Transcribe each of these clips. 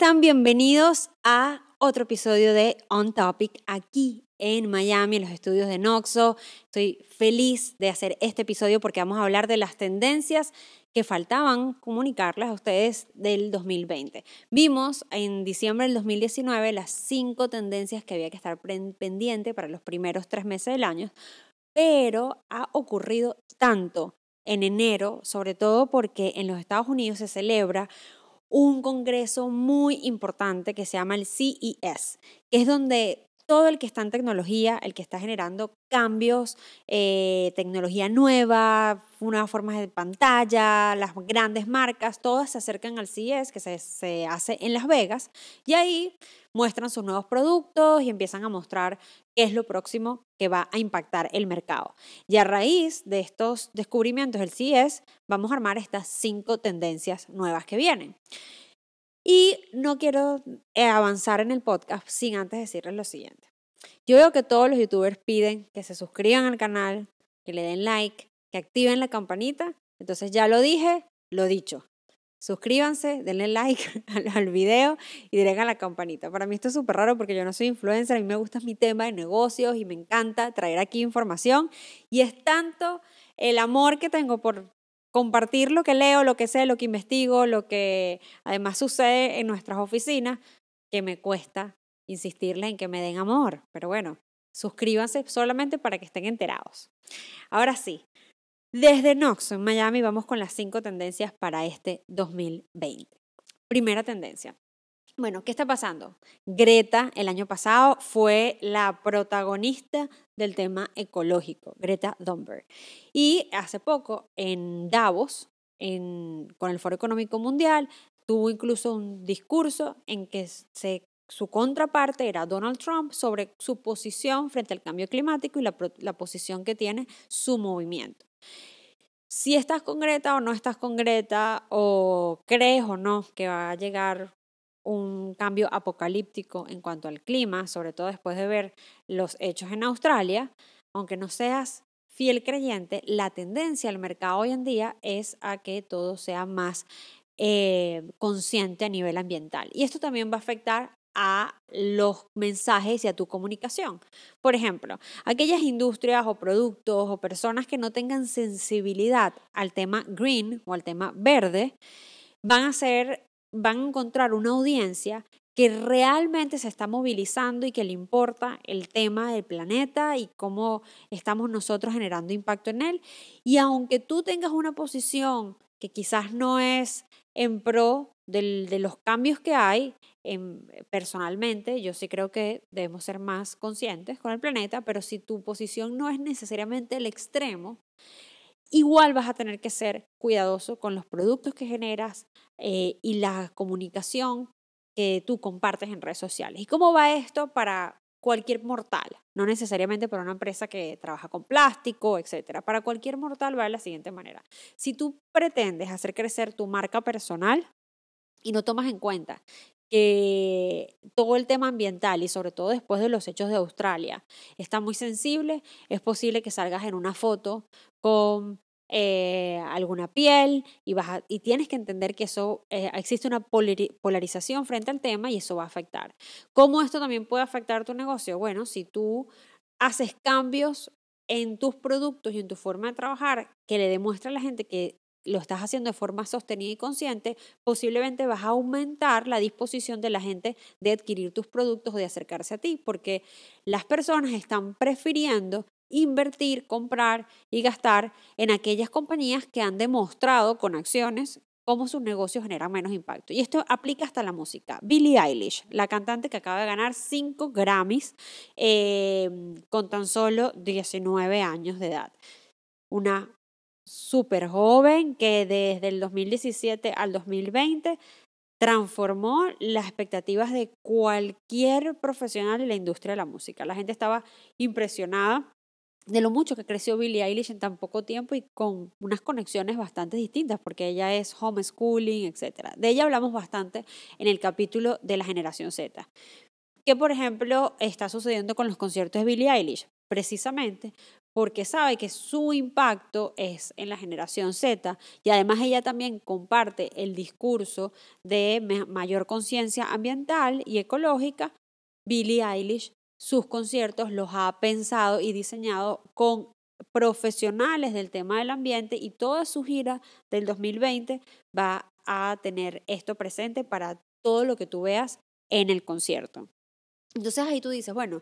Hola, ¿cómo están? Bienvenidos a otro episodio de On Topic aquí en Miami, en los estudios de Noxo. Estoy feliz de hacer este episodio porque vamos a hablar de las tendencias que faltaban comunicarles a ustedes del 2020. Vimos en diciembre del 2019 las cinco tendencias que había que estar pendiente para los primeros tres meses del año, pero ha ocurrido tanto en enero, sobre todo porque en los Estados Unidos se celebra un congreso muy importante que se llama el CES, que es donde todo el que está en tecnología, el que está generando cambios, eh, tecnología nueva, nuevas formas de pantalla, las grandes marcas, todas se acercan al CES que se, se, hace en Las Vegas y ahí muestran sus nuevos productos y empiezan a mostrar qué es lo próximo que va a impactar el mercado. Y a raíz de estos descubrimientos del CES, vamos a armar estas cinco tendencias nuevas que vienen. Y no quiero eh, avanzar en el podcast sin antes decirles lo siguiente. Yo veo que todos los youtubers piden que se suscriban al canal, que le den like, que activen la campanita. Entonces ya lo dije, lo dicho. Suscríbanse, denle like al, video y direcan la campanita. Para mí esto es súper raro porque yo no soy influencer, a mí me gusta mi tema de negocios y me encanta traer aquí información. Y es tanto el amor que tengo por compartir lo que leo, lo que sé, lo que investigo, lo que además sucede en nuestras oficinas, que me cuesta insistirle en que me den amor. Pero bueno, suscríbanse solamente para que estén enterados. Ahora sí, desde Knox en Miami vamos con las cinco tendencias para este 2020. Primera tendencia, bueno, ¿qué está pasando? Greta el año pasado fue la protagonista del tema ecológico, Greta Thunberg. Y hace poco en Davos, con el Foro Económico Mundial, tuvo incluso un discurso en que su contraparte era Donald Trump sobre su posición frente al cambio climático y la, la posición que tiene su movimiento si estás con Greta o no estás con Greta, o crees o no que va a llegar un cambio apocalíptico en cuanto al clima, sobre todo después de ver los hechos en Australia, aunque no seas fiel creyente, la tendencia al mercado hoy en día es a que todo sea más eh, consciente a nivel ambiental. Y esto también va a afectar a los mensajes y a tu comunicación. Por ejemplo, aquellas industrias o productos o personas que no tengan sensibilidad al tema green o al tema verde, van a ser van a encontrar una audiencia que realmente se está movilizando y que le importa el tema del planeta y cómo estamos nosotros generando impacto en él. Y aunque tú tengas una posición que quizás no es en pro de los cambios que hay, personalmente, yo sí creo que debemos ser más conscientes con el planeta, pero si tu posición no es necesariamente el extremo, igual vas a tener que ser cuidadoso con los productos que generas eh, y la comunicación que tú compartes en redes sociales. ¿Y cómo va esto para cualquier mortal? No necesariamente para una empresa que trabaja con plástico, etcétera. Para cualquier mortal va de la siguiente manera. Si tú pretendes hacer crecer tu marca personal y no tomas en cuenta que todo el tema ambiental y sobre todo después de los hechos de Australia está muy sensible, es posible que salgas en una foto con eh, alguna piel y, vas y tienes que entender que eso eh, existe una polarización frente al tema y eso va a afectar. ¿Cómo esto también puede afectar tu negocio? Bueno, si tú haces cambios en tus productos y en tu forma de trabajar que le demuestra a la gente que lo estás haciendo de forma sostenida y consciente, posiblemente vas a aumentar la disposición de la gente de adquirir tus productos de acercarse a ti, porque las personas están prefiriendo invertir, comprar y gastar en aquellas compañías que han demostrado con acciones cómo sus negocios generan menos impacto. Y esto aplica hasta la música. Billie Eilish, la cantante que acaba de ganar 5 Grammys em, con tan solo 19 años de edad. Una súper joven que desde el 2017 al 2020 transformó las expectativas de cualquier profesional en la industria de la música. La gente estaba impresionada de lo mucho que creció Billie Eilish en tan poco tiempo y con unas conexiones bastante distintas, porque ella es homeschooling, etc. De ella hablamos bastante en el capítulo de la generación Z. ¿Qué, por ejemplo, está sucediendo con los conciertos de Billie Eilish? Precisamente porque sabe que su impacto es en la generación Z y además ella también comparte el discurso de mayor conciencia ambiental y ecológica. Billie Eilish sus conciertos los ha pensado y diseñado con profesionales del tema del ambiente y toda su gira del 2020 va a tener esto presente para todo lo que tú veas en el concierto. Entonces ahí tú dices, bueno,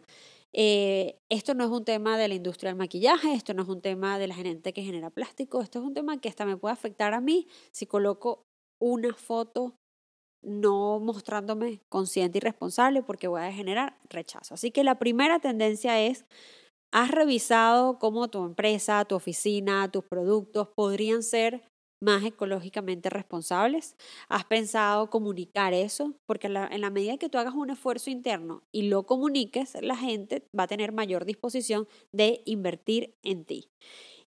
eh, esto no es un tema de la industria del maquillaje, esto no es un tema de la gente que genera plástico, esto es un tema que hasta me puede afectar a mí si coloco una foto no mostrándome consciente y responsable porque voy a generar rechazo. Así que la primera tendencia es, has revisado cómo tu empresa, tu oficina, tus productos podrían ser más ecológicamente responsables? ¿Has pensado comunicar eso? Porque en la, medida que tú hagas un esfuerzo interno y lo comuniques, la gente va a tener mayor disposición de invertir en ti.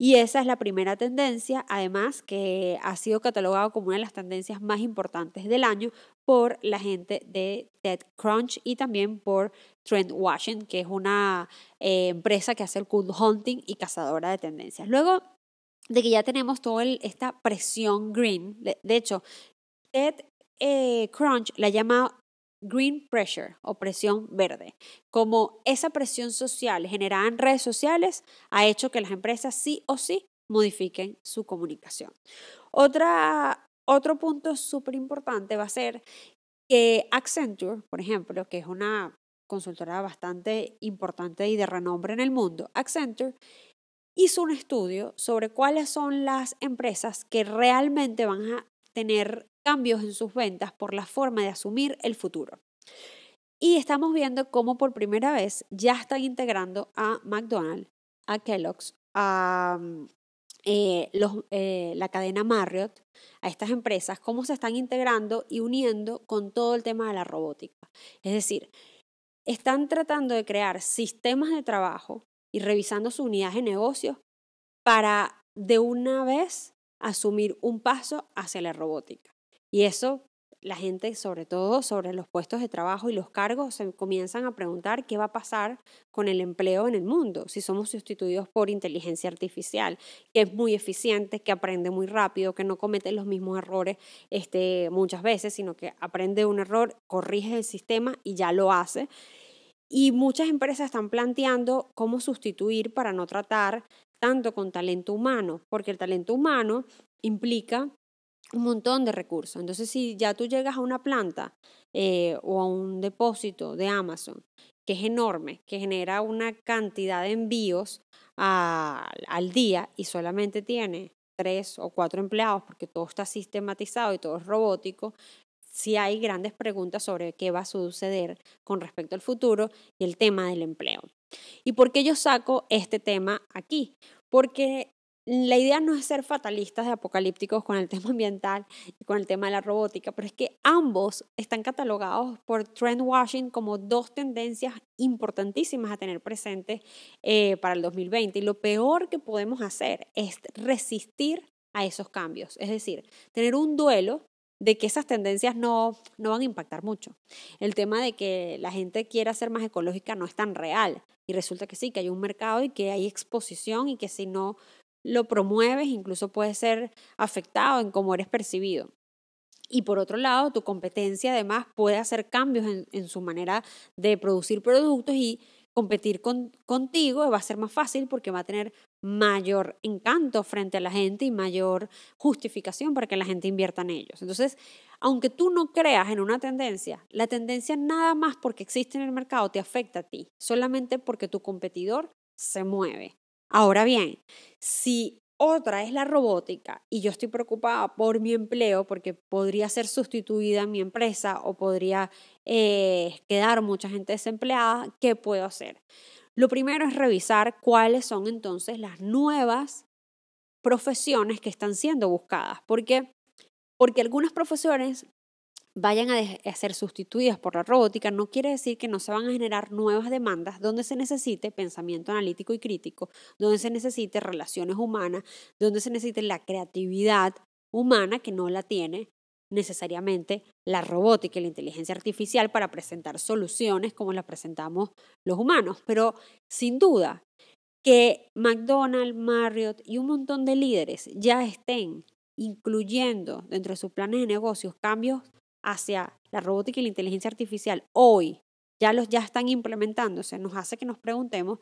Y esa es la primera tendencia, además que ha sido catalogado como una de las tendencias más importantes del año por la gente de TechCrunch y también por Trend Watching, que es una eh, empresa que hace el cool hunting y cazadora de tendencias. Luego de que ya tenemos toda esta presión green. De, hecho, Ted eh, Crunch la llama green pressure o presión verde. Como esa presión social generada en redes sociales ha hecho que las empresas sí o sí modifiquen su comunicación. Otra, otro punto súper importante va a ser que Accenture, por ejemplo, que es una consultora bastante importante y de renombre en el mundo, Accenture hizo un estudio sobre cuáles son las empresas que realmente van a tener cambios en sus ventas por la forma de asumir el futuro. Y estamos viendo cómo por primera vez ya están integrando a McDonald's, a Kellogg's, a eh, eh, la cadena Marriott, a estas empresas, cómo se están integrando y uniendo con todo el tema de la robótica. Es decir, están tratando de crear sistemas de trabajo y revisando su unidad de negocio para de una vez asumir un paso hacia la robótica. Y eso la gente, sobre todo sobre los puestos de trabajo y los cargos, se comienzan a preguntar qué va a pasar con el empleo en el mundo si somos sustituidos por inteligencia artificial, que es muy eficiente, que aprende muy rápido, que no comete los mismos errores este, muchas veces, sino que aprende un error, corrige el sistema y ya lo hace. Y muchas empresas están planteando cómo sustituir para no tratar tanto con talento humano, porque el talento humano implica un montón de recursos. Entonces, si ya tú llegas a una planta eh, o a un depósito de Amazon que es enorme, que genera una cantidad de envíos al día y solamente tiene tres o cuatro empleados porque todo está sistematizado y todo es robótico, si hay grandes preguntas sobre qué va a suceder con respecto al futuro y el tema del empleo. ¿Y por qué yo saco este tema aquí? Porque la idea no es ser fatalistas de apocalípticos con el tema ambiental y con el tema de la robótica, pero es que ambos están catalogados por Trend Washing como dos tendencias importantísimas a tener presentes eh, para el 2020. Y lo peor que podemos hacer es resistir a esos cambios, es decir, tener un duelo de que esas tendencias no, no van a impactar mucho. El tema de que la gente quiera ser más ecológica no es tan real y resulta que sí, que hay un mercado y que hay exposición y que si no lo promueves incluso puede ser afectado en cómo eres percibido. Y por otro lado, tu competencia además puede hacer cambios en, en su manera de producir productos y competir con, contigo va a ser más fácil porque va a tener mayor encanto frente a la gente y mayor justificación para que la gente invierta en ellos. Entonces, aunque tú no creas en una tendencia, la tendencia nada más porque existe en el mercado te afecta a ti, solamente porque tu competidor se mueve. Ahora bien, si otra es la robótica y yo estoy preocupada por mi empleo porque podría ser sustituida en mi empresa o podría eh, quedar mucha gente desempleada. ¿Qué puedo hacer? Lo primero es revisar cuáles son entonces las nuevas profesiones que están siendo buscadas. Porque, porque algunas profesiones vayan a, ser sustituidas por la robótica, no quiere decir que no se van a generar nuevas demandas donde se necesite pensamiento analítico y crítico, donde se necesite relaciones humanas, donde se necesite la creatividad humana que no la tiene necesariamente la robótica y la inteligencia artificial para presentar soluciones como las presentamos los humanos. Pero sin duda, que McDonald's, Marriott y un montón de líderes ya estén incluyendo dentro de sus planes de negocios cambios hacia la robótica y la inteligencia artificial hoy, ya los ya están implementándose, nos hace que nos preguntemos,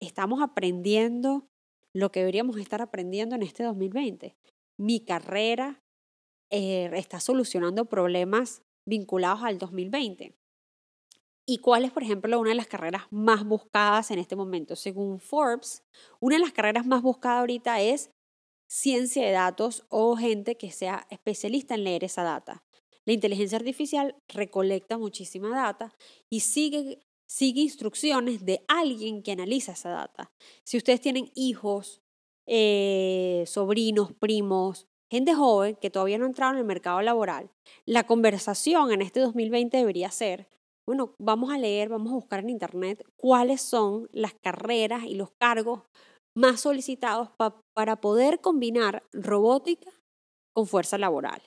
¿estamos aprendiendo lo que deberíamos estar aprendiendo en este 2020? Mi carrera eh, está solucionando problemas vinculados al 2020. ¿Y cuál es, por ejemplo, una de las carreras más buscadas en este momento? Según Forbes, una de las carreras más buscadas ahorita es ciencia de datos o gente que sea especialista en leer esa data. La inteligencia artificial recolecta muchísima data y sigue, sigue instrucciones de alguien que analiza esa data. Si ustedes tienen hijos, eh, sobrinos, primos, gente joven que todavía no ha entrado en el mercado laboral, la conversación en este 2020 debería ser, bueno, vamos a leer, vamos a buscar en Internet cuáles son las carreras y los cargos más solicitados para poder combinar robótica con fuerza laboral.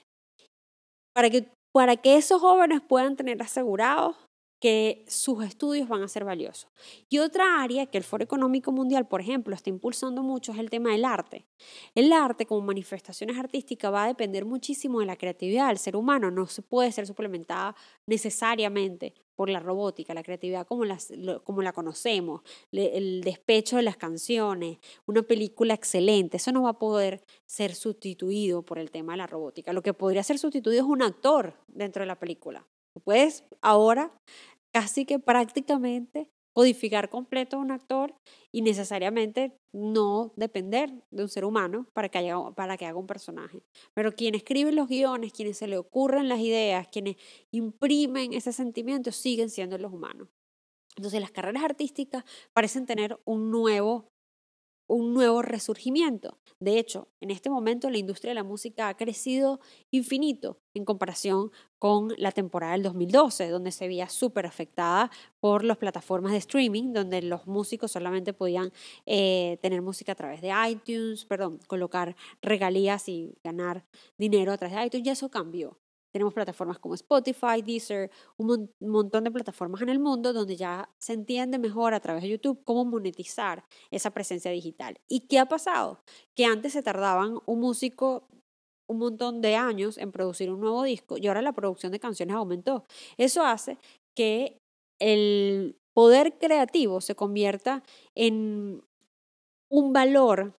Para que, para que esos jóvenes puedan tener asegurados que sus estudios van a ser valiosos. Y otra área que el Foro Económico Mundial, por ejemplo, está impulsando mucho es el tema del arte. El arte como manifestaciones artísticas va a depender muchísimo de la creatividad del ser humano, no se puede ser suplementada necesariamente por la robótica, la creatividad como, la conocemos, el despecho de las canciones, una película excelente, eso no va a poder ser sustituido por el tema de la robótica. Lo que podría ser sustituido es un actor dentro de la película. Puedes ahora casi que prácticamente codificar completo a un actor y necesariamente no depender de un ser humano para que, haya, para que haga un personaje. Pero quien escribe los guiones, quienes se le ocurren las ideas, quienes imprimen ese sentimiento, siguen siendo los humanos. Entonces las carreras artísticas parecen tener un nuevo un nuevo resurgimiento. De hecho, en este momento la industria de la música ha crecido infinito en comparación con la temporada del 2012, donde se veía súper afectada por las plataformas de streaming, donde los músicos solamente podían eh, tener música a través de iTunes, perdón, colocar regalías y ganar dinero a través de iTunes, y eso cambió. Tenemos plataformas como Spotify, Deezer, un montón de plataformas en el mundo donde ya se entiende mejor a través de YouTube cómo monetizar esa presencia digital. ¿Y qué ha pasado? Que antes se tardaban un músico un montón de años en producir un nuevo disco y ahora la producción de canciones aumentó. Eso hace que el poder creativo se convierta en un valor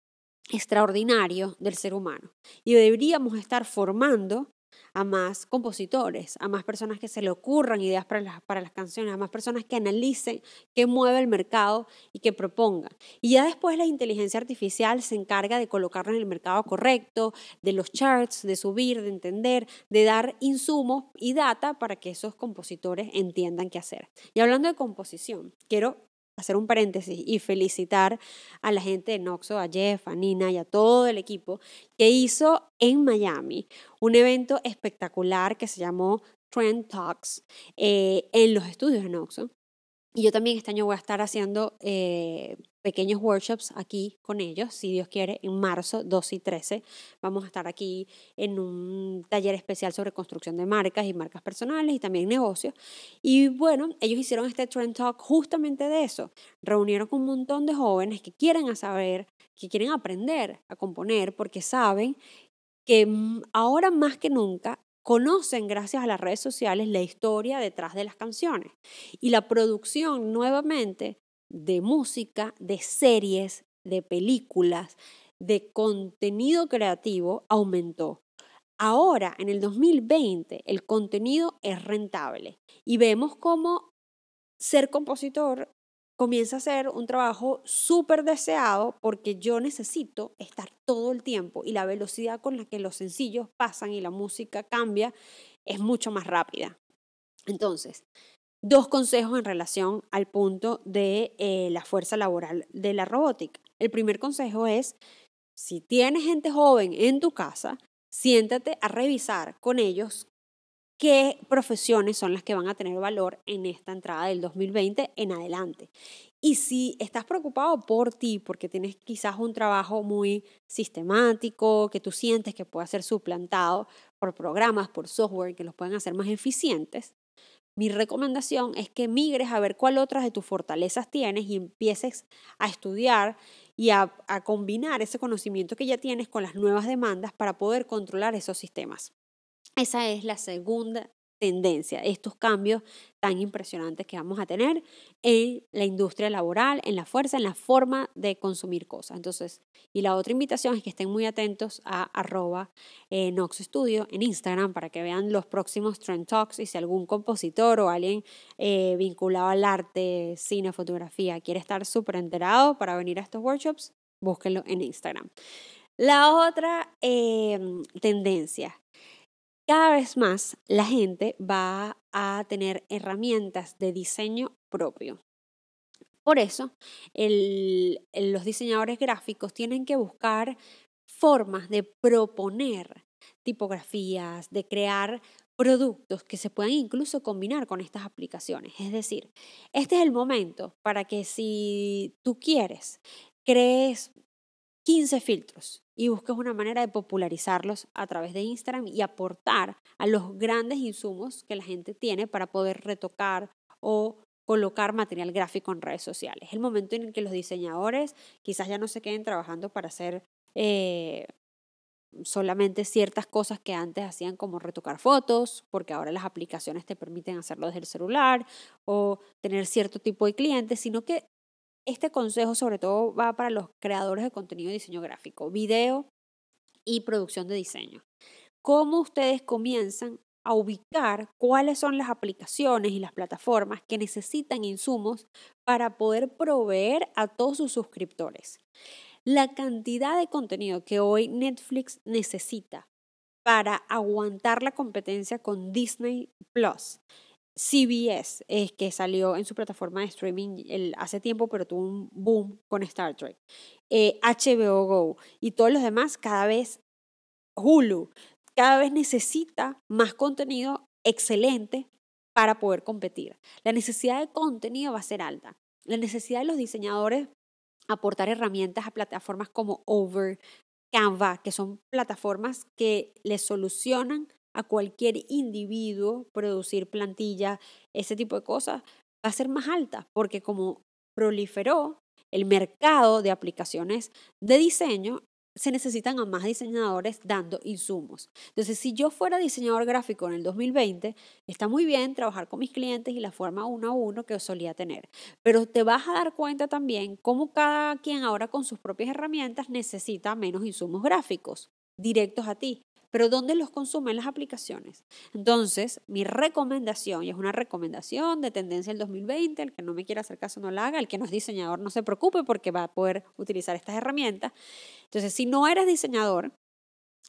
extraordinario del ser humano. Y deberíamos estar formando a más compositores, a más personas que se le ocurran ideas para las, para las canciones, a más personas que analicen qué mueve el mercado y que propongan. Y ya después la inteligencia artificial se encarga de colocarlo en el mercado correcto, de los charts, de subir, de entender, de dar insumos y data para que esos compositores entiendan qué hacer. Y hablando de composición, quiero hacer un paréntesis y felicitar a la gente de Noxo, a Jeff, a Nina y a todo el equipo que hizo en Miami un evento espectacular que se llamó Trend Talks eh, en los estudios de Noxo. Y yo también este año voy a estar haciendo eh, pequeños workshops aquí con ellos, si Dios quiere, en marzo 12 y 13. Vamos a estar aquí en un taller especial sobre construcción de marcas y marcas personales y también negocios. Y bueno, ellos hicieron este Trend Talk justamente de eso. Reunieron con un montón de jóvenes que quieren saber, que quieren aprender a componer porque saben que ahora más que nunca conocen gracias a las redes sociales la historia detrás de las canciones. Y la producción nuevamente de música, de series, de películas, de contenido creativo aumentó. Ahora, en el 2020, el contenido es rentable y vemos cómo ser compositor comienza a ser un trabajo súper deseado porque yo necesito estar todo el tiempo y la velocidad con la que los sencillos pasan y la música cambia es mucho más rápida. Entonces, dos consejos en relación al punto de eh, la fuerza laboral de la robótica. El primer consejo es, si tienes gente joven en tu casa, siéntate a revisar con ellos qué profesiones son las que van a tener valor en esta entrada del 2020 en adelante. Y si estás preocupado por ti, porque tienes quizás un trabajo muy sistemático, que tú sientes que puede ser suplantado por programas, por software que los pueden hacer más eficientes, mi recomendación es que migres a ver cuál otras de tus fortalezas tienes y empieces a estudiar y a, a combinar ese conocimiento que ya tienes con las nuevas demandas para poder controlar esos sistemas. Esa es la segunda tendencia, estos cambios tan impresionantes que vamos a tener en la industria laboral, en la fuerza, en la forma de consumir cosas. Entonces, y la otra invitación es que estén muy atentos a arroba eh, Nox Studio en Instagram para que vean los próximos Trend Talks y si algún compositor o alguien eh, vinculado al arte, cine, fotografía quiere estar súper enterado para venir a estos workshops, búsquenlo en Instagram. La otra eh, tendencia cada vez más la gente va a tener herramientas de diseño propio. Por eso, los diseñadores gráficos tienen que buscar formas de proponer tipografías, de crear productos que se puedan incluso combinar con estas aplicaciones. Es decir, este es el momento para que si tú quieres, crees 15 filtros y busques una manera de popularizarlos a través de Instagram y aportar a los grandes insumos que la gente tiene para poder retocar o colocar material gráfico en redes sociales. Es el momento en el que los diseñadores quizás ya no se queden trabajando para hacer eh, solamente ciertas cosas que antes hacían como retocar fotos, porque ahora las aplicaciones te permiten hacerlo desde el celular o tener cierto tipo de clientes, sino que este consejo sobre todo va para los creadores de contenido de diseño gráfico, video y producción de diseño. ¿Cómo ustedes comienzan a ubicar cuáles son las aplicaciones y las plataformas que necesitan insumos para poder proveer a todos sus suscriptores? La cantidad de contenido que hoy Netflix necesita para aguantar la competencia con Disney Plus CBS, es que salió en su plataforma de streaming hace tiempo, pero tuvo un boom con Star Trek. HBO eh, Go y todos los demás, cada vez Hulu, cada vez necesita más contenido excelente para poder competir. La necesidad de contenido va a ser alta. La necesidad de los diseñadores aportar herramientas a plataformas como Over, Canva, que son plataformas que les solucionan a cualquier individuo producir plantilla, ese tipo de cosas, va a ser más alta, porque como proliferó el mercado de aplicaciones de diseño, se necesitan a más diseñadores dando insumos. Entonces, si yo fuera diseñador gráfico en el 2020, está muy bien trabajar con mis clientes y la forma uno a uno que solía tener, pero te vas a dar cuenta también cómo cada quien ahora con sus propias herramientas necesita menos insumos gráficos directos a ti pero ¿dónde los consumen las aplicaciones? Entonces, mi recomendación, y es una recomendación de tendencia del 2020, el que no me quiera hacer caso no la haga, el que no es diseñador no se preocupe porque va a poder utilizar estas herramientas. Entonces, si no eres diseñador,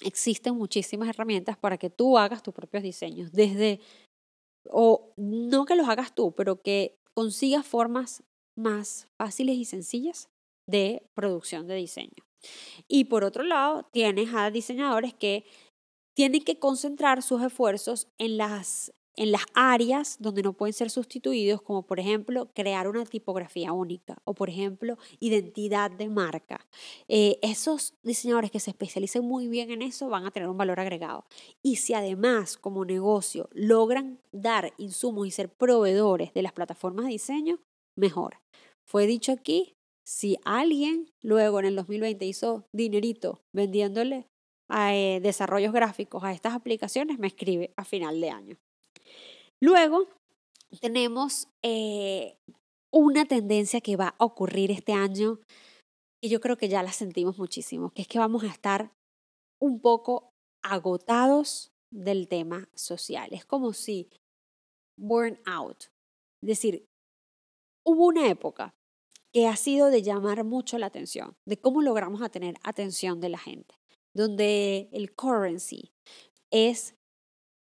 existen muchísimas herramientas para que tú hagas tus propios diseños, desde, o no que los hagas tú, pero que consigas formas más fáciles y sencillas de producción de diseño. Y por otro lado, tienes a diseñadores que tienen que concentrar sus esfuerzos en las, en las áreas donde no pueden ser sustituidos, como por ejemplo crear una tipografía única o por ejemplo identidad de marca. Eh, esos diseñadores que se especialicen muy bien en eso van a tener un valor agregado. Y si además como negocio logran dar insumos y ser proveedores de las plataformas de diseño, mejor. Fue dicho aquí, si alguien luego en el 2020 hizo dinerito vendiéndole eh, desarrollos gráficos a estas aplicaciones, me escribe a final de año. Luego tenemos eh, una tendencia que va a ocurrir este año y yo creo que ya la sentimos muchísimo, que es que vamos a estar un poco agotados del tema social. Es como si burn out. Es decir, hubo una época que ha sido de llamar mucho la atención, de cómo logramos a tener atención de la gente donde el currency es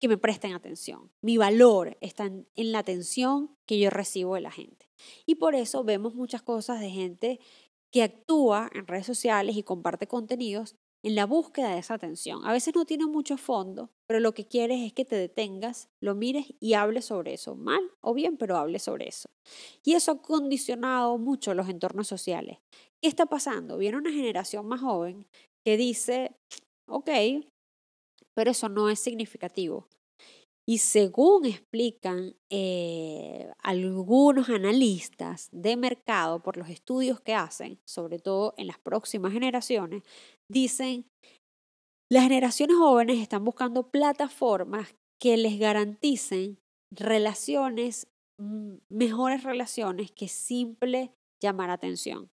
que me presten atención. Mi valor está en, la atención que yo recibo de la gente. Y por eso vemos muchas cosas de gente que actúa en redes sociales y comparte contenidos en la búsqueda de esa atención. A veces no tiene mucho fondo, pero lo que quieres es que te detengas, lo mires y hables sobre eso, mal o bien, pero hables sobre eso. Y eso ha condicionado mucho los entornos sociales. ¿Qué está pasando? Viene una generación más joven que dice, ok, pero eso no es significativo. Y según explican eh, algunos analistas de mercado por los estudios que hacen, sobre todo en las próximas generaciones, dicen, las generaciones jóvenes están buscando plataformas que les garanticen relaciones, mm, mejores relaciones que simple llamar atención.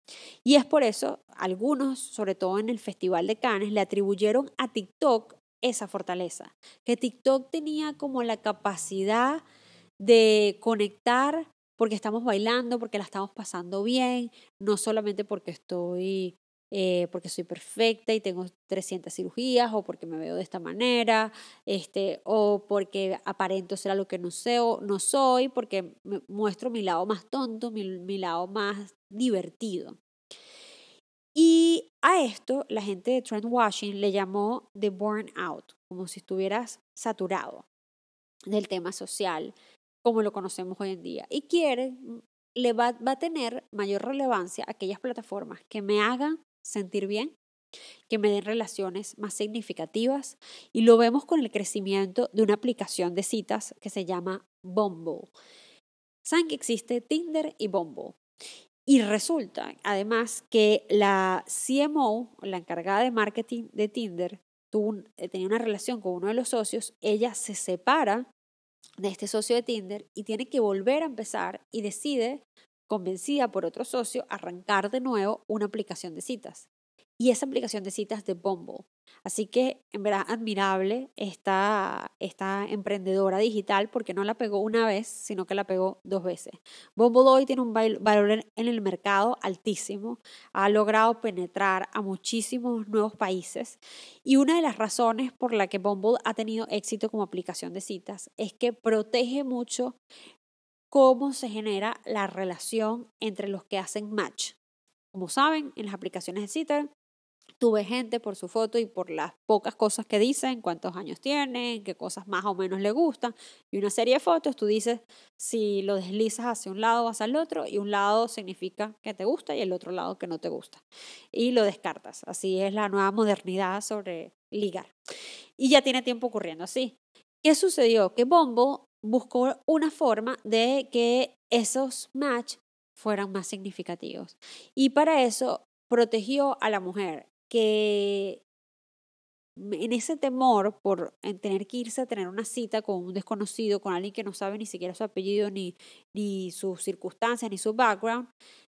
Y es por eso, algunos, sobre todo en el Festival de Cannes, le atribuyeron a TikTok esa fortaleza, que TikTok tenía como la capacidad de conectar porque estamos bailando, porque la estamos pasando bien, no solamente porque estoy, eh, porque soy perfecta y tengo 300 cirugías, o porque me veo de esta manera, este, o porque aparento ser lo que no, sé, o no soy, porque muestro mi lado más tonto, mi, mi lado más divertido. Y a esto la gente de Trend Washing le llamó the burnout, como si estuvieras saturado del tema social, como lo conocemos hoy en día. Y quiere, le va, va a tener mayor relevancia aquellas plataformas que me hagan sentir bien, que me den relaciones más significativas. Y lo vemos con el crecimiento de una aplicación de citas que se llama Bumble. Saben que existe Tinder y Bumble. Y resulta, además, que la CMO, la encargada de marketing de Tinder, tuvo, eh, tenía una relación con uno de los socios, ella se separa de este socio de Tinder y tiene que volver a empezar y decide, convencida por otro socio, arrancar de nuevo una aplicación de citas. Y esa aplicación de citas de Bumble. Así que en verdad admirable esta, esta emprendedora digital porque no la pegó una vez, sino que la pegó dos veces. Bumble hoy tiene un valor en el mercado altísimo, ha logrado penetrar a muchísimos nuevos países y una de las razones por la que Bumble ha tenido éxito como aplicación de citas es que protege mucho cómo se genera la relación entre los que hacen match. Como saben, en las aplicaciones de citas Tú ves gente por su foto y por las pocas cosas que dicen, cuántos años tienen, qué cosas más o menos le gustan. Y una serie de fotos, tú dices si lo deslizas hacia un lado o hacia el otro, y un lado significa que te gusta y el otro lado que no te gusta. Y lo descartas. Así es la nueva modernidad sobre ligar. Y ya tiene tiempo ocurriendo así. ¿Qué sucedió? Que Bombo buscó una forma de que esos match fueran más significativos. Y para eso protegió a la mujer que en ese temor por tener que irse a tener una cita con un desconocido, con alguien que no sabe ni siquiera su apellido, ni, ni sus circunstancias, ni su background,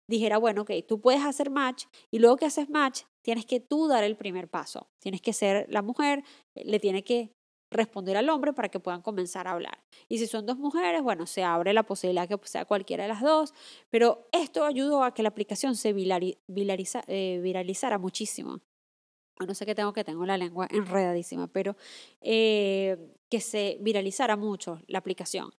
dijera, bueno, ok, tú puedes hacer match y luego que haces match, tienes que tú dar el primer paso. Tienes que ser la mujer, le tiene que responder al hombre para que puedan comenzar a hablar. Y si son dos mujeres, bueno, se abre la posibilidad que sea cualquiera de las dos, pero esto ayudó a que la aplicación se eh, viralizara muchísimo no sé qué tengo que tengo la lengua enredadísima, pero eh, que se viralizara mucho la aplicación.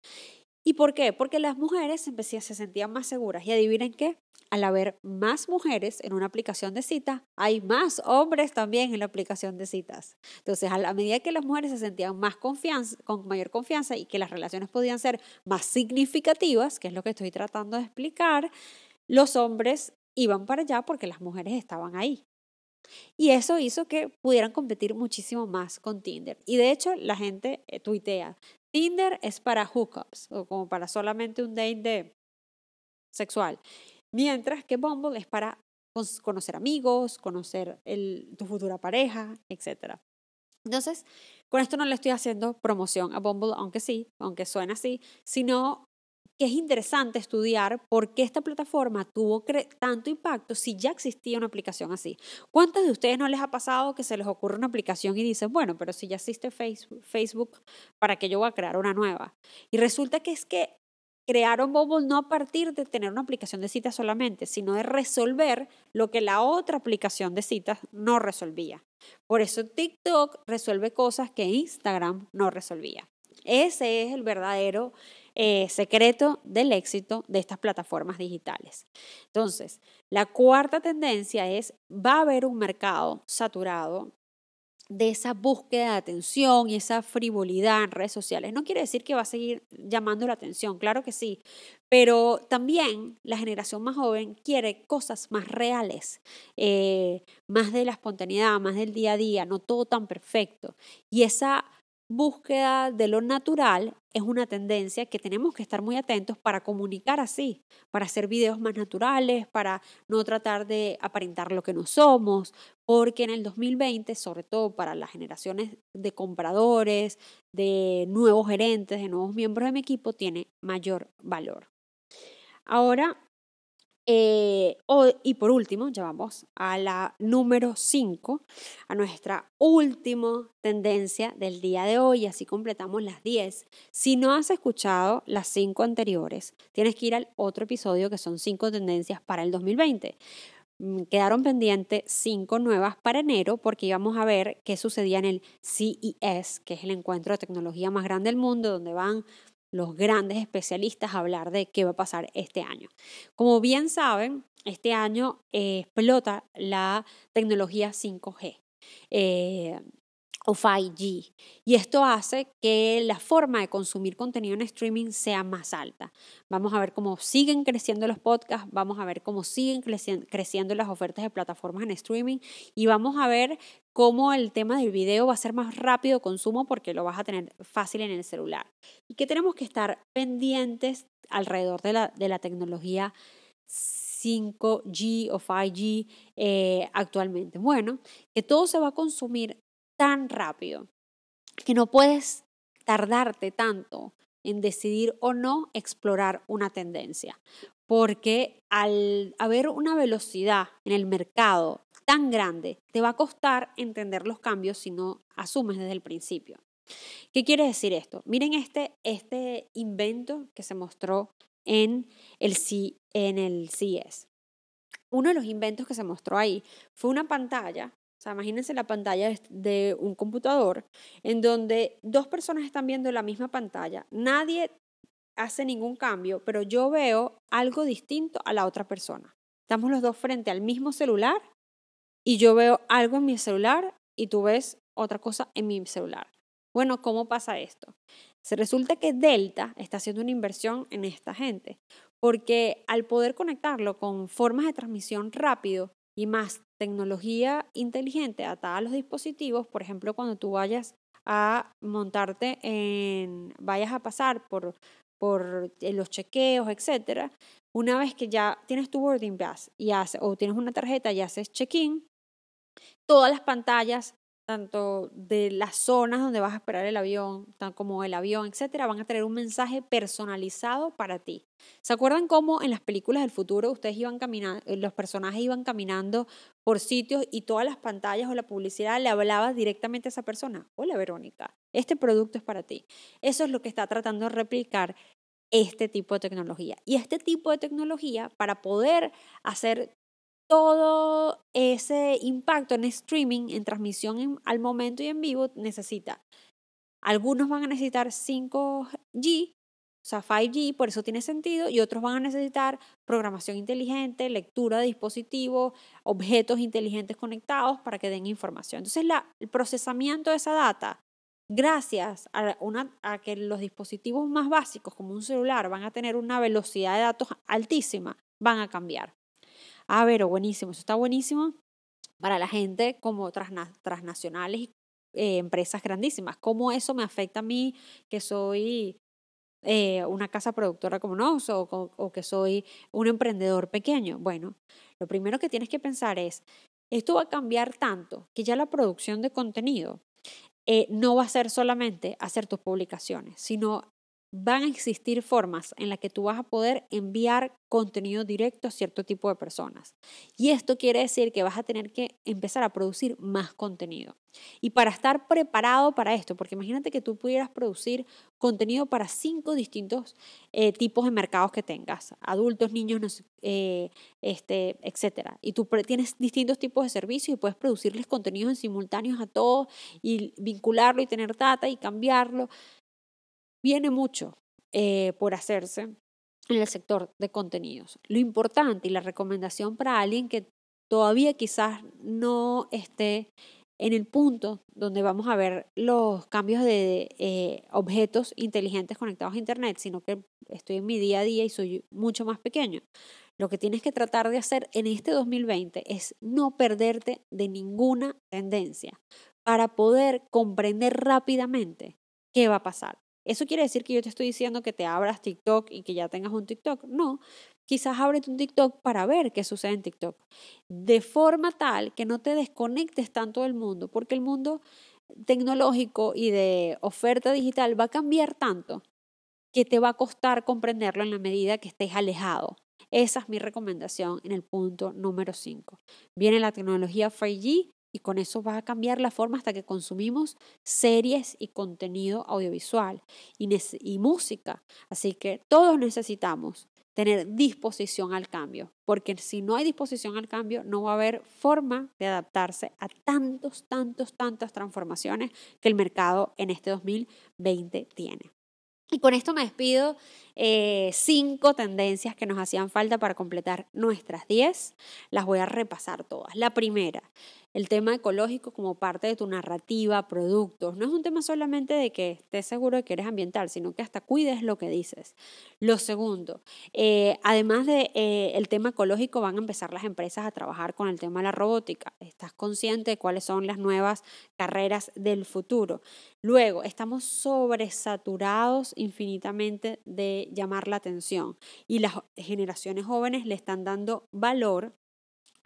¿Y por qué? Porque las mujeres se sentían más seguras. Y adivinen qué, al haber más mujeres en una aplicación de cita, hay más hombres también en la aplicación de citas. Entonces, a la medida que las mujeres se sentían más confianza, con mayor confianza y que las relaciones podían ser más significativas, que es lo que estoy tratando de explicar, los hombres iban para allá porque las mujeres estaban ahí. Y eso hizo que pudieran competir muchísimo más con Tinder. Y de hecho, la gente eh, tuitea, Tinder es para hookups o como para solamente un date sexual, mientras que Bumble es para conocer amigos, conocer el, tu futura pareja, etc. Entonces, con esto no le estoy haciendo promoción a Bumble, aunque sí, aunque suena así, sino que es interesante estudiar por qué esta plataforma tuvo tanto impacto si ya existía una aplicación así. ¿Cuántos de ustedes no les ha pasado que se les ocurre una aplicación y dicen, bueno, pero si ya existe Facebook, ¿para qué yo voy a crear una nueva? Y resulta que es que crearon Bumble no a partir de tener una aplicación de citas solamente, sino de resolver lo que la otra aplicación de citas no resolvía. Por eso TikTok resuelve cosas que Instagram no resolvía. Ese es el verdadero eh, secreto del éxito de estas plataformas digitales. Entonces, la cuarta tendencia es, va a haber un mercado saturado de esa búsqueda de atención y esa frivolidad en redes sociales. No quiere decir que va a seguir llamando la atención, claro que sí, pero también la generación más joven quiere cosas más reales, eh, más de la espontaneidad, más del día a día, no todo tan perfecto. Y esa búsqueda de lo natural es una tendencia que tenemos que estar muy atentos para comunicar así, para hacer videos más naturales, para no tratar de aparentar lo que no somos, porque en el 2020, sobre todo para las generaciones de compradores, de nuevos gerentes, de nuevos miembros de mi equipo, tiene mayor valor. Ahora, eh, y por último, ya vamos a la número 5, a nuestra última tendencia del día de hoy, así completamos las 10. Si no has escuchado las 5 anteriores, tienes que ir al otro episodio que son 5 tendencias para el 2020. Mm, quedaron pendientes 5 nuevas para enero porque íbamos a ver qué sucedía en el CES, que es el encuentro de tecnología más grande del mundo, donde van los grandes especialistas a hablar de qué va a pasar este año. Como bien saben, este año eh, explota la tecnología 5G. Eh, o 5G. Y esto hace que la forma de consumir contenido en streaming sea más alta. Vamos a ver cómo siguen creciendo los podcasts, vamos a ver cómo siguen creciendo las ofertas de plataformas en streaming y vamos a ver cómo el tema del video va a ser más rápido consumo porque lo vas a tener fácil en el celular. Y que tenemos que estar pendientes alrededor de la, de la tecnología 5G o 5G eh, actualmente. Bueno, que todo se va a consumir tan rápido que no puedes tardarte tanto en decidir o no explorar una tendencia. Porque al haber una velocidad en el mercado tan grande, te va a costar entender los cambios si no asumes desde el principio. ¿Qué quiere decir esto? Miren este, este invento que se mostró en el, en el CES. Uno de los inventos que se mostró ahí fue una pantalla o sea, imagínense la pantalla de un computador en donde dos personas están viendo la misma pantalla. Nadie hace ningún cambio, pero yo veo algo distinto a la otra persona. Estamos los dos frente al mismo celular y yo veo algo en mi celular y tú ves otra cosa en mi celular. Bueno, ¿cómo pasa esto? Se resulta que Delta está haciendo una inversión en esta gente, porque al poder conectarlo con formas de transmisión rápido y más tecnología inteligente atada a los dispositivos, por ejemplo, cuando tú vayas a montarte en, vayas a pasar por, eh, los chequeos, etcétera, una vez que ya tienes tu boarding pass y o tienes una tarjeta y haces check-in, todas las pantallas tanto de las zonas donde vas a esperar el avión, tan como el avión, etcétera, van a tener un mensaje personalizado para ti. ¿Se acuerdan cómo en las películas del futuro ustedes iban caminando, eh, los personajes iban caminando por sitios y todas las pantallas o la publicidad le hablaba directamente a esa persona? Hola Verónica, este producto es para ti. Eso es lo que está tratando de replicar este tipo de tecnología. Y este tipo de tecnología, para poder hacer todo ese impacto en streaming, en transmisión al momento y en vivo, necesita. Algunos van a necesitar 5G, o sea, 5G, por eso tiene sentido, y otros van a necesitar programación inteligente, lectura de dispositivos, objetos inteligentes conectados para que den información. Entonces, el procesamiento de esa data, gracias a, una, a que los dispositivos más básicos, como un celular, van a tener una velocidad de datos altísima, van a cambiar. Ah, pero buenísimo, eso está buenísimo para la gente como transnacionales y eh, empresas grandísimas. ¿Cómo eso me afecta a mí que soy eh, una casa productora como nos o, o, que soy un emprendedor pequeño? Bueno, lo primero que tienes que pensar es, esto va a cambiar tanto que ya la producción de contenido eh, no va a ser solamente hacer tus publicaciones, sino van a existir formas en las que tú vas a poder enviar contenido directo a cierto tipo de personas. Y esto quiere decir que vas a tener que empezar a producir más contenido. Y para estar preparado para esto, porque imagínate que tú pudieras producir contenido para cinco distintos eh, tipos de mercados que tengas, adultos, niños, eh, este, etc. Y tú tienes distintos tipos de servicios y puedes producirles contenidos en simultáneos a todos y vincularlo y tener data y cambiarlo. Viene mucho eh, por hacerse en el sector de contenidos. Lo importante y la recomendación para alguien que todavía quizás no esté en el punto donde vamos a ver los cambios de eh, objetos inteligentes conectados a Internet, sino que estoy en mi día a día y soy mucho más pequeño. Lo que tienes que tratar de hacer en este 2020 es no perderte de ninguna tendencia para poder comprender rápidamente qué va a pasar. ¿Eso quiere decir que yo te estoy diciendo que te abras TikTok y que ya tengas un TikTok? No, quizás ábrete un TikTok para ver qué sucede en TikTok. De forma tal que no te desconectes tanto del mundo, porque el mundo tecnológico y de oferta digital va a cambiar tanto que te va a costar comprenderlo en la medida que estés alejado. Esa es mi recomendación en el punto número 5. Viene la tecnología 5G y con eso va a cambiar la forma hasta que consumimos series y contenido audiovisual y, y música. Así que todos necesitamos tener disposición al cambio, porque si no hay disposición al cambio, no va a haber forma de adaptarse a tantos, tantos, tantas transformaciones que el mercado en este 2020 tiene. Y con esto me despido. Eh, cinco tendencias que nos hacían falta para completar nuestras diez. Las voy a repasar todas. La primera, el tema ecológico como parte de tu narrativa, productos. No es un tema solamente de que estés seguro de que eres ambiental, sino que hasta cuides lo que dices. Lo segundo, eh, además del de, eh, tema ecológico, van a empezar las empresas a trabajar con el tema de la robótica. Estás consciente de cuáles son las nuevas carreras del futuro. Luego, estamos sobresaturados infinitamente de llamar la atención y las generaciones jóvenes le están dando valor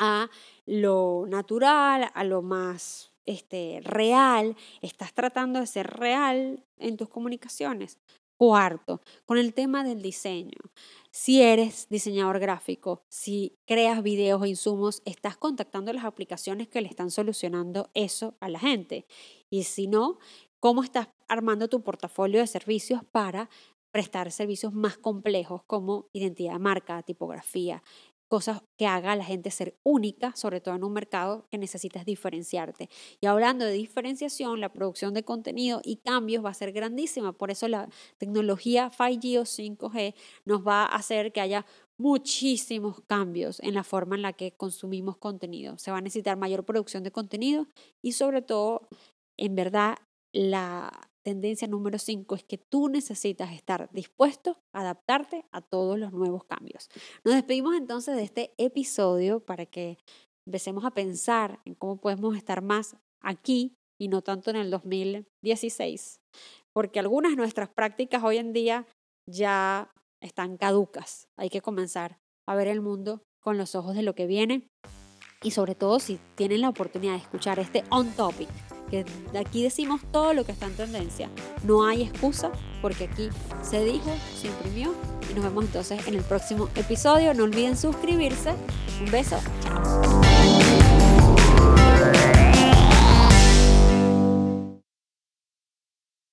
a lo natural, a lo más este, real, estás tratando de ser real en tus comunicaciones. Cuarto, con el tema del diseño. Si eres diseñador gráfico, si creas videos o insumos, estás contactando las aplicaciones que le están solucionando eso a la gente. Y si no, ¿cómo estás armando tu portafolio de servicios para prestar servicios más complejos como identidad de marca, tipografía, cosas que haga a la gente ser única, sobre todo en un mercado que necesitas diferenciarte. Y hablando de diferenciación, la producción de contenido y cambios va a ser grandísima. Por eso la tecnología 5G o 5G nos va a hacer que haya muchísimos cambios en la forma en la que consumimos contenido. Se va a necesitar mayor producción de contenido y sobre todo, en verdad, la tendencia número 5 es que tú necesitas estar dispuesto a adaptarte a todos los nuevos cambios. Nos despedimos entonces de este episodio para que empecemos a pensar en cómo podemos estar más aquí y no tanto en el 2016, porque algunas de nuestras prácticas hoy en día ya están caducas. Hay que comenzar a ver el mundo con los ojos de lo que viene y sobre todo si tienen la oportunidad de escuchar este on topic que aquí decimos todo lo que está en tendencia. No hay excusa porque aquí se dijo, se imprimió y nos vemos entonces en el próximo episodio. No olviden suscribirse. Un beso. Chao.